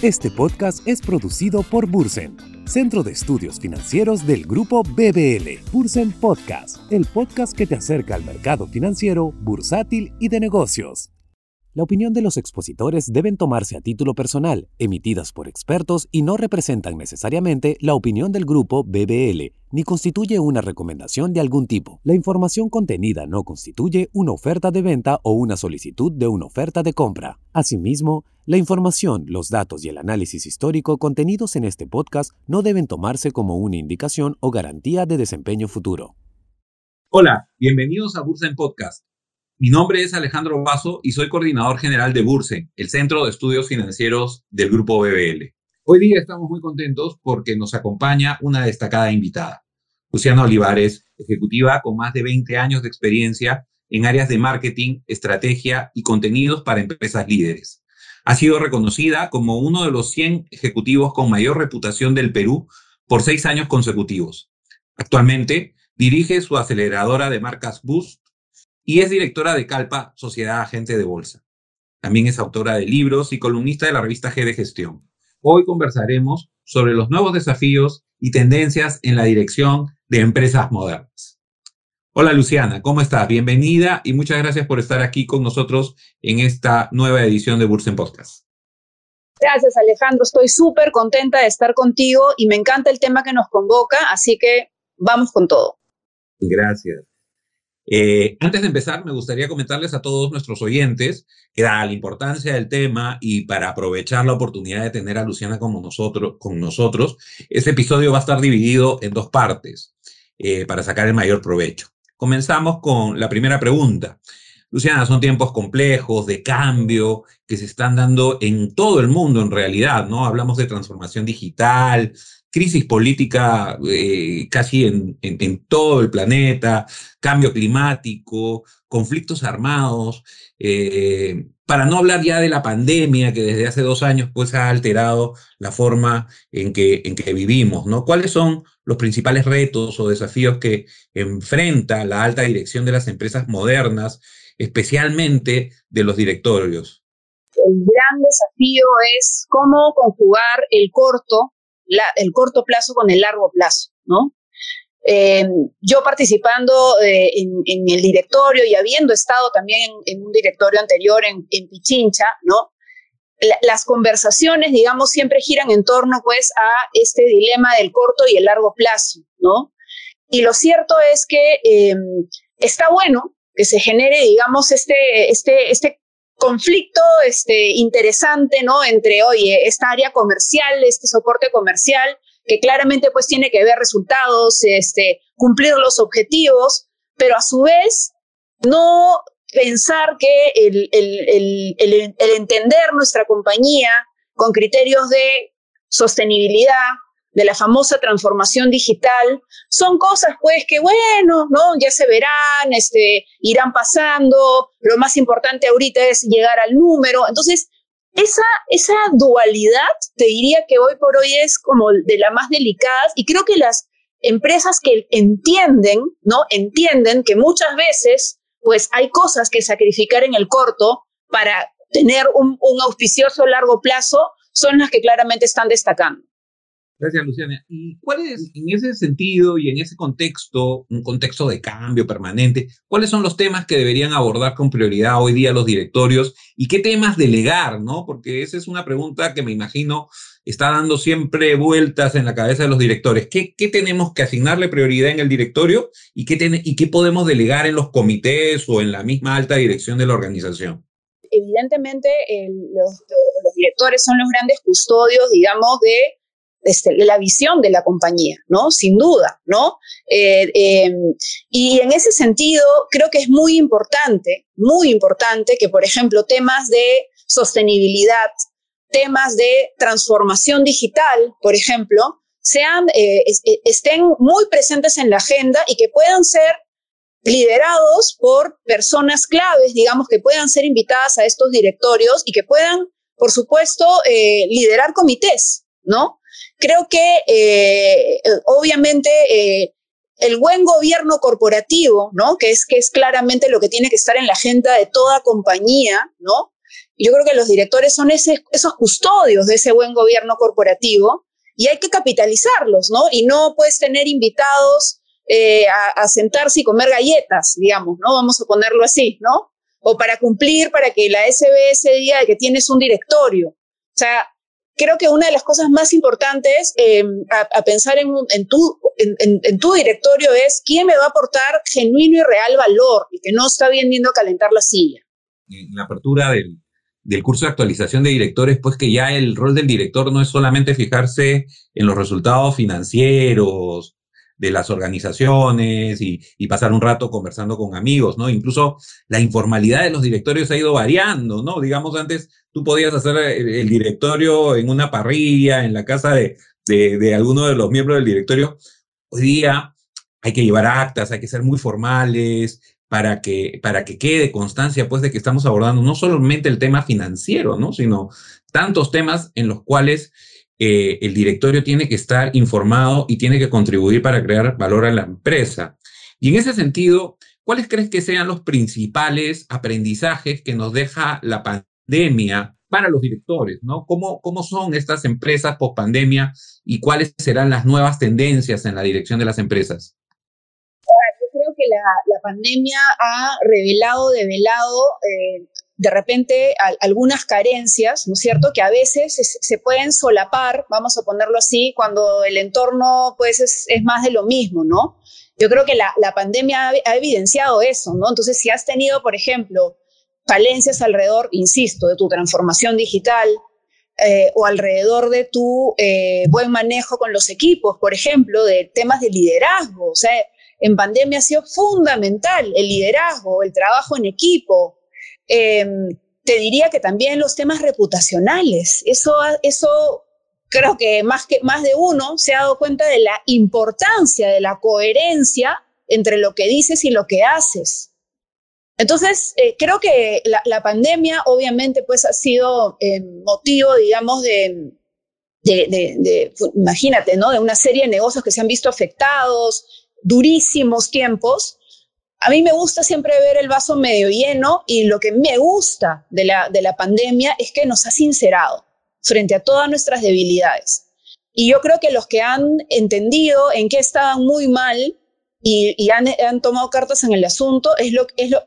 Este podcast es producido por Bursen, Centro de Estudios Financieros del Grupo BBL. Bursen Podcast, el podcast que te acerca al mercado financiero, bursátil y de negocios. La opinión de los expositores deben tomarse a título personal, emitidas por expertos y no representan necesariamente la opinión del grupo BBL, ni constituye una recomendación de algún tipo. La información contenida no constituye una oferta de venta o una solicitud de una oferta de compra. Asimismo, la información, los datos y el análisis histórico contenidos en este podcast no deben tomarse como una indicación o garantía de desempeño futuro. Hola, bienvenidos a Bursa en Podcast mi nombre es Alejandro Vaso y soy coordinador general de Burse, el Centro de Estudios Financieros del Grupo BBL. Hoy día estamos muy contentos porque nos acompaña una destacada invitada, Luciana Olivares, ejecutiva con más de 20 años de experiencia en áreas de marketing, estrategia y contenidos para empresas líderes. Ha sido reconocida como uno de los 100 ejecutivos con mayor reputación del Perú por seis años consecutivos. Actualmente dirige su aceleradora de marcas Boost y es directora de Calpa, Sociedad Agente de Bolsa. También es autora de libros y columnista de la revista G de Gestión. Hoy conversaremos sobre los nuevos desafíos y tendencias en la dirección de empresas modernas. Hola Luciana, ¿cómo estás? Bienvenida y muchas gracias por estar aquí con nosotros en esta nueva edición de Bursen Podcast. Gracias Alejandro, estoy súper contenta de estar contigo y me encanta el tema que nos convoca, así que vamos con todo. Gracias. Eh, antes de empezar, me gustaría comentarles a todos nuestros oyentes que da la importancia del tema y para aprovechar la oportunidad de tener a Luciana con nosotros, este episodio va a estar dividido en dos partes eh, para sacar el mayor provecho. Comenzamos con la primera pregunta. Luciana, son tiempos complejos, de cambio, que se están dando en todo el mundo en realidad, ¿no? Hablamos de transformación digital, crisis política eh, casi en, todo el planeta, cambio climático, conflictos armados, eh, para no hablar ya de la pandemia que desde hace dos años pues ha alterado la forma en que, en que vivimos, ¿no? ¿Cuáles son los principales retos o desafíos que enfrenta la alta dirección de las empresas modernas, especialmente de los directorios? El gran desafío es cómo conjugar el corto el corto plazo con el largo plazo, ¿no? Eh, yo participando eh, en, el directorio y habiendo estado también en, un directorio anterior en, Pichincha, ¿no? las conversaciones, digamos, siempre giran en torno, pues, a este dilema del corto y el largo plazo, ¿no? Y lo cierto es que em, está bueno que se genere, digamos, este, este, este conflicto este, interesante, ¿no? Entre, oye, esta área comercial, este soporte comercial, que claramente pues tiene que ver resultados, este, cumplir los objetivos, pero a su vez no pensar que el, el, el, el entender nuestra compañía con criterios de sostenibilidad, de la famosa transformación digital, son cosas pues que bueno, ¿no? Ya se verán, este, irán pasando, lo más importante ahorita es llegar al número. Entonces, esa, esa dualidad, te diría que hoy por hoy es como de las más delicadas y creo que las empresas que entienden, ¿no? Entienden que muchas veces, pues hay cosas que sacrificar en el corto para tener un, un auspicioso largo plazo, son las que claramente están destacando. Gracias, Luciana. ¿Y cuál es, en ese sentido y en ese contexto, un contexto de cambio permanente, cuáles son los temas que deberían abordar con prioridad hoy día los directorios y qué temas delegar, ¿no? Porque esa es una pregunta que me imagino está dando siempre vueltas en la cabeza de los directores. ¿Qué, qué tenemos que asignarle prioridad en el directorio y qué, y qué podemos delegar en los comités o en la misma alta dirección de la organización? Evidentemente, los directores son los grandes custodios, digamos, de este, la visión de la compañía, ¿no? Sin duda, ¿no? Eh, em, y en ese sentido, creo que es muy importante, muy importante que, por ejemplo, temas de sostenibilidad, temas de transformación digital, por ejemplo, sean, eh, eh, estén muy presentes en la agenda y que puedan ser liderados por personas claves, digamos, que puedan ser invitadas a estos directorios y que puedan, por supuesto, liderar comités, ¿no? Creo que eh, obviamente eh, el buen gobierno corporativo, ¿no? Que es, que es claramente lo que tiene que estar en la agenda de toda compañía, ¿no? Yo creo que los directores son esos custodios de ese buen gobierno corporativo y hay que capitalizarlos, ¿no? Y no puedes tener invitados eh, a, sentarse y comer galletas, digamos, ¿no? Vamos a ponerlo así, ¿no? O para cumplir, para que la SBS diga que tienes un directorio. O sea, creo que una de las cosas más importantes em, a, pensar en, tu, en, tu directorio es quién me va a aportar genuino y real valor y que no está viniendo a calentar la silla. En la apertura del, del curso de actualización de directores, pues que ya el rol del director no es solamente fijarse en los resultados financieros de las organizaciones y, pasar un rato conversando con amigos, ¿no? Incluso la informalidad de los directorios ha ido variando, ¿no? Digamos, antes tú podías hacer el, directorio en una parrilla, en la casa de, de, de alguno de los miembros del directorio. Hoy día hay que llevar actas, hay que ser muy formales, para que, para que quede constancia, pues, de que estamos abordando no solamente el tema financiero, ¿no? Sino tantos temas en los cuales eh, el directorio tiene que estar informado y tiene que contribuir para crear valor a la empresa. Y en ese sentido, ¿cuáles crees que sean los principales aprendizajes que nos deja la pandemia para los directores, ¿no? ¿Cómo, son estas empresas post pandemia y cuáles serán las nuevas tendencias en la dirección de las empresas? que la, pandemia ha revelado, develado eh, de repente algunas carencias, ¿no es cierto?, que a veces se, pueden solapar, vamos a ponerlo así, cuando el entorno pues es, más de lo mismo, ¿no? Yo creo que la, pandemia ha, evidenciado eso, ¿no? Entonces, si has tenido, por ejemplo, falencias alrededor, insisto, de tu transformación digital, eh, o alrededor de tu eh, buen manejo con los equipos, por ejemplo, de temas de liderazgo. O sea, en pandemia ha sido fundamental el liderazgo, el trabajo en equipo. Em, te diría que también los temas reputacionales. Eso, eso creo que más, que más de uno se ha dado cuenta de la importancia, de la coherencia entre lo que dices y lo que haces. Entonces, eh, creo que la, pandemia obviamente pues ha sido eh, motivo, digamos, de, de, imagínate, ¿no? De una serie de negocios que se han visto afectados, durísimos tiempos, a mí me gusta siempre ver el vaso medio lleno y lo que me gusta de la, de la pandemia es que nos ha sincerado frente a todas nuestras debilidades. Y yo creo que los que han entendido en qué estaban muy mal y, han, tomado cartas en el asunto, es lo, es lo,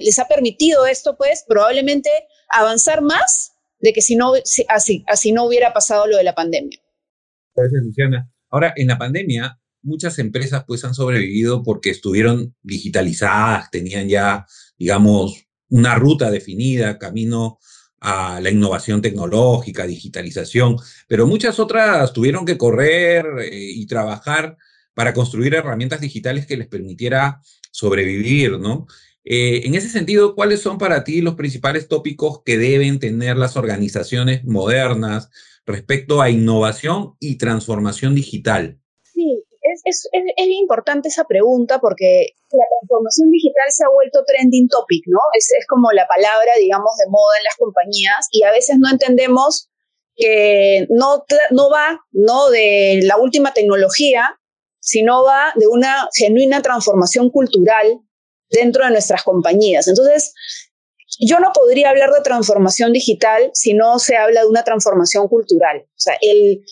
les ha permitido esto, pues, probablemente avanzar más de que si no, así, así no hubiera pasado lo de la pandemia. Gracias, Luciana. Ahora, en la pandemia, muchas empresas pues han sobrevivido porque estuvieron digitalizadas, tenían ya, digamos, una ruta definida, camino a la innovación tecnológica, digitalización, pero muchas otras tuvieron que correr eh, y trabajar para construir herramientas digitales que les permitiera sobrevivir, ¿no? Eh, en ese sentido, ¿cuáles son para ti los principales tópicos que deben tener las organizaciones modernas respecto a innovación y transformación digital? Es, importante esa pregunta porque la transformación digital se ha vuelto trending topic, ¿no? Es, como la palabra, digamos, de moda en las compañías y a veces no entendemos que no, no va ¿no? de la última tecnología, sino va de una genuina transformación cultural dentro de nuestras compañías. Entonces, yo no podría hablar de transformación digital si no se habla de una transformación cultural. O sea, el,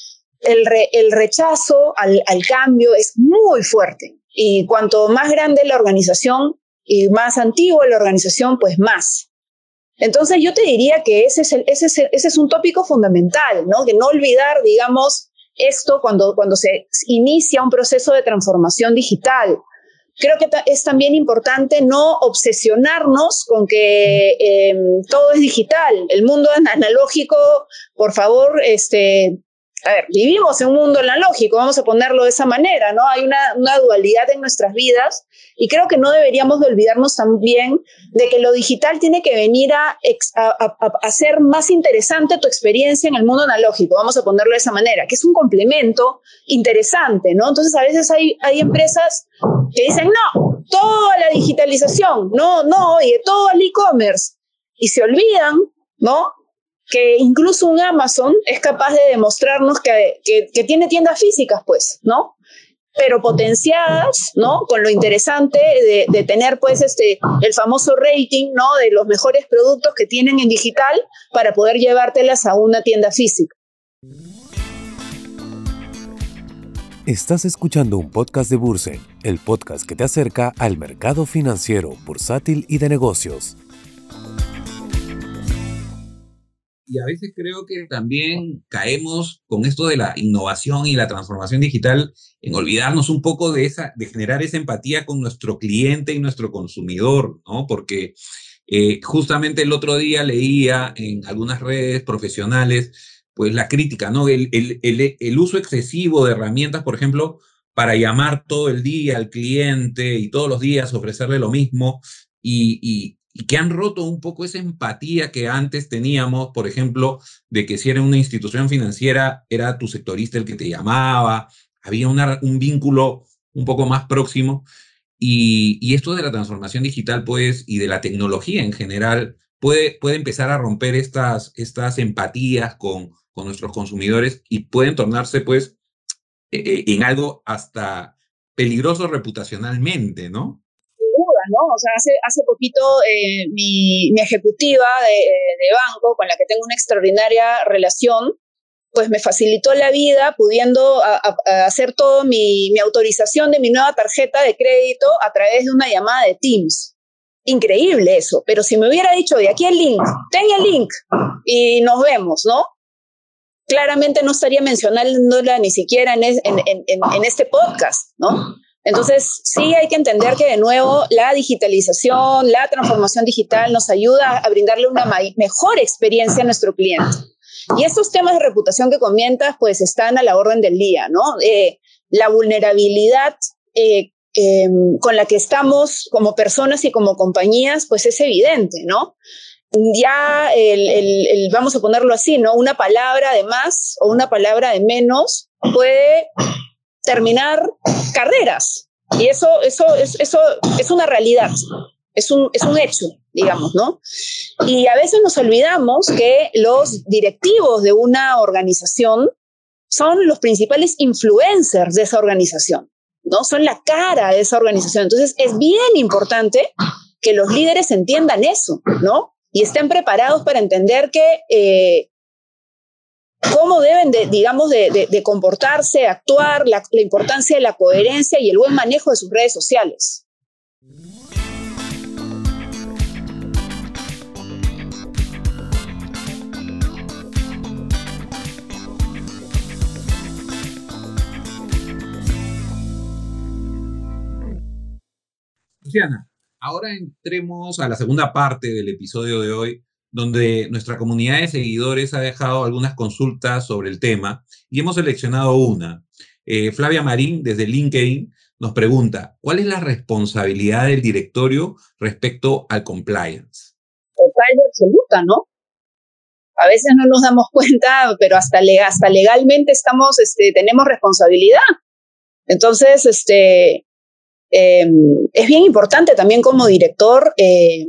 el, rechazo al, cambio es muy fuerte. Y cuanto más grande la organización y más antigua la organización, pues más. Entonces yo te diría que ese es, un tópico fundamental, ¿no? Que no olvidar, digamos, esto cuando, cuando se inicia un proceso de transformación digital. Creo que es también importante no obsesionarnos con que em, todo es digital. El mundo analógico, por favor, este, a ver, vivimos en un mundo analógico, vamos a ponerlo de esa manera, ¿no? Hay una, dualidad en nuestras vidas y creo que no deberíamos de olvidarnos también de que lo digital tiene que venir a, hacer más interesante tu experiencia en el mundo analógico, vamos a ponerlo de esa manera, que es un complemento interesante, ¿no? Entonces a veces hay, hay empresas que dicen, no, toda la digitalización, no, no, oye, todo el e-commerce, y se olvidan, ¿no? Que incluso un Amazon es capaz de demostrarnos que, que, tiene tiendas físicas, pues, ¿no? pero potenciadas, ¿no? Con lo interesante de, de, tener, pues, este, el famoso rating, ¿no? De los mejores productos que tienen en digital para poder llevártelas a una tienda física. Estás escuchando un podcast de Bursen, el podcast que te acerca al mercado financiero, bursátil y de negocios. Y a veces creo que también caemos con esto de la innovación y la transformación digital en olvidarnos un poco de esa, de generar esa empatía con nuestro cliente y nuestro consumidor, ¿no? Porque eh, justamente el otro día leía en algunas redes profesionales pues la crítica, ¿no? El, el, el, uso excesivo de herramientas, por ejemplo, para llamar todo el día al cliente y todos los días ofrecerle lo mismo y, y, que han roto un poco esa empatía que antes teníamos, por ejemplo, de que si era una institución financiera, era tu sectorista el que te llamaba, había una, un vínculo un poco más próximo. Y, y, esto de la transformación digital, pues, y de la tecnología en general, puede, puede empezar a romper estas, estas empatías con, con nuestros consumidores y pueden tornarse pues e, e, en algo hasta peligroso reputacionalmente, ¿no? ¿No? O sea, hace, hace poquito eh, mi, ejecutiva de, banco, con la que tengo una extraordinaria relación, pues me facilitó la vida pudiendo hacer todo mi, mi autorización de mi nueva tarjeta de crédito a través de una llamada de Teams. Increíble eso, pero si me hubiera dicho de aquí el link, ten el link y nos vemos, ¿no? claramente no estaría mencionándola ni siquiera en, en, este podcast, ¿no? Entonces, sí hay que entender que de nuevo la digitalización, la transformación digital nos ayuda a brindarle una mejor experiencia a nuestro cliente. Y estos temas de reputación que comentas, pues están a la orden del día, ¿no? Eh, la vulnerabilidad eh, em, con la que estamos como personas y como compañías, pues es evidente, ¿no? ya el, vamos a ponerlo así, ¿no? Una palabra de más o una palabra de menos puede terminar carreras. Y eso, eso, es, eso es una realidad, es un, es un hecho, digamos, ¿no? Y a veces nos olvidamos que los directivos de una organización son los principales influencers de esa organización, ¿no? Son la cara de esa organización. Entonces, es bien importante que los líderes entiendan eso, ¿no? y estén preparados para entender que eh, cómo deben, de, digamos, de, comportarse, actuar, la importancia de la coherencia y el buen manejo de sus redes sociales. Luciana, Ahora entremos a la segunda parte del episodio de hoy, donde nuestra comunidad de seguidores ha dejado algunas consultas sobre el tema y hemos seleccionado una. Eh, Flavia Marín, desde LinkedIn, nos pregunta, ¿cuál es la responsabilidad del directorio respecto al compliance? Total y absoluta, ¿no? A veces no nos damos cuenta, pero hasta, hasta legalmente estamos, este, tenemos responsabilidad. Entonces, este, Em, es bien importante también como director eh,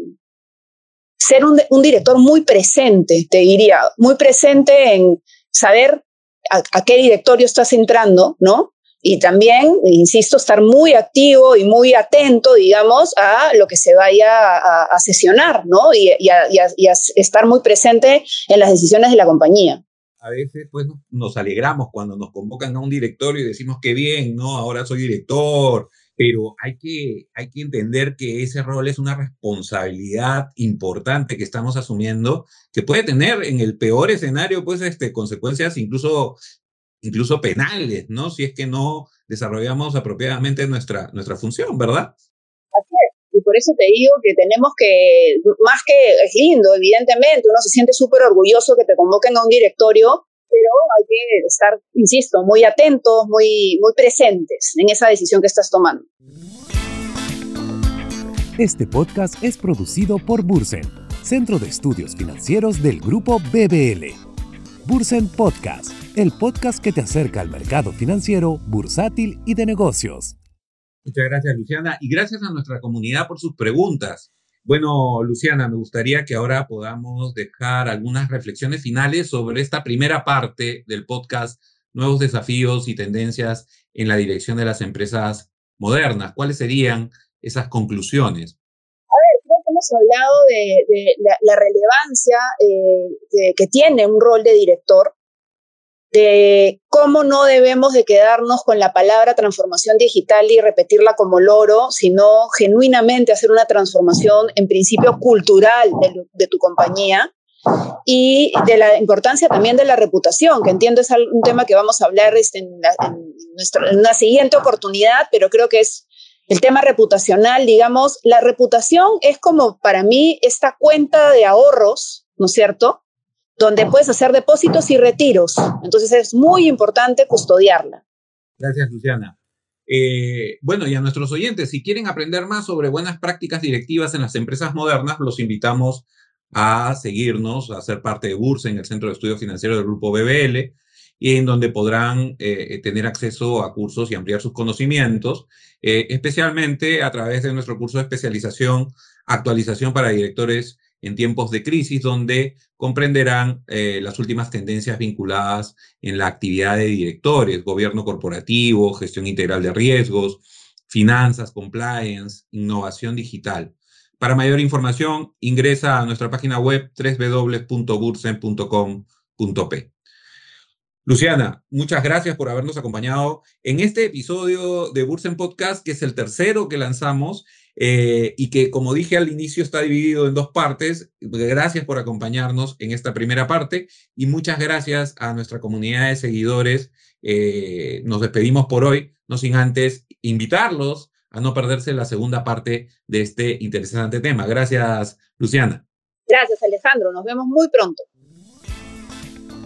ser un, director muy presente, te diría, muy presente en saber a, qué directorio estás entrando, ¿no? Y también, insisto, estar muy activo y muy atento, digamos, a lo que se vaya a, sesionar, ¿no? Y, a, estar muy presente en las decisiones de la compañía a veces pues nos alegramos cuando nos convocan a un directorio y decimos que bien, ¿no? Ahora soy director, pero hay que, hay que entender que ese rol es una responsabilidad importante que estamos asumiendo, que puede tener en el peor escenario, pues, este, consecuencias incluso, incluso penales, ¿no? Si es que no desarrollamos apropiadamente nuestra, nuestra función, ¿verdad? Así es. Y por eso te digo que tenemos que, más que es lindo, evidentemente, uno se siente súper orgulloso que te convoquen a un directorio, pero hay que estar, insisto, muy atentos, muy, muy presentes en esa decisión que estás tomando. Este podcast es producido por Bursen, Centro de Estudios Financieros del Grupo BBL. Bursen Podcast, el podcast que te acerca al mercado financiero, bursátil y de negocios. Muchas gracias, Luciana, y gracias a nuestra comunidad por sus preguntas. Bueno, Luciana, me gustaría que ahora podamos dejar algunas reflexiones finales sobre esta primera parte del podcast nuevos desafíos y tendencias en la dirección de las empresas modernas. ¿Cuáles serían esas conclusiones? A ver, creo que hemos hablado de, la, relevancia eh, que tiene un rol de director de cómo no debemos de quedarnos con la palabra transformación digital y repetirla como loro, sino genuinamente hacer una transformación en principio cultural de, tu compañía y de la importancia también de la reputación, que entiendo es un tema que vamos a hablar este, en, en una siguiente oportunidad, pero creo que es el tema reputacional, digamos, la reputación es como para mí esta cuenta de ahorros, ¿no es cierto? Donde puedes hacer depósitos y retiros. Entonces es muy importante custodiarla. Gracias, Luciana. Eh, bueno, y a nuestros oyentes, si quieren aprender más sobre buenas prácticas directivas en las empresas modernas, los invitamos a seguirnos, a ser parte de Bursa en el Centro de Estudios Financieros del Grupo BBL, y en donde podrán eh, tener acceso a cursos y ampliar sus conocimientos, eh, especialmente a través de nuestro curso de especialización, actualización para directores en tiempos de crisis, donde comprenderán eh, las últimas tendencias vinculadas en la actividad de directores, gobierno corporativo, gestión integral de riesgos, finanzas, compliance, innovación digital. Para mayor información, ingresa a nuestra página web www.bursen.com.p. Luciana, muchas gracias por habernos acompañado en este episodio de Bursen Podcast, que es el tercero que lanzamos eh, y que, como dije al inicio, está dividido en dos partes. Gracias por acompañarnos en esta primera parte y muchas gracias a nuestra comunidad de seguidores. Eh, nos despedimos por hoy, no sin antes invitarlos a no perderse la segunda parte de este interesante tema. Gracias, Luciana. Gracias, Alejandro. Nos vemos muy pronto.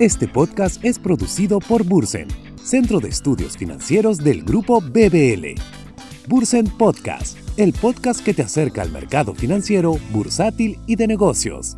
Este podcast es producido por Bursen, Centro de Estudios Financieros del Grupo BBL. Bursen Podcast, el podcast que te acerca al mercado financiero, bursátil y de negocios.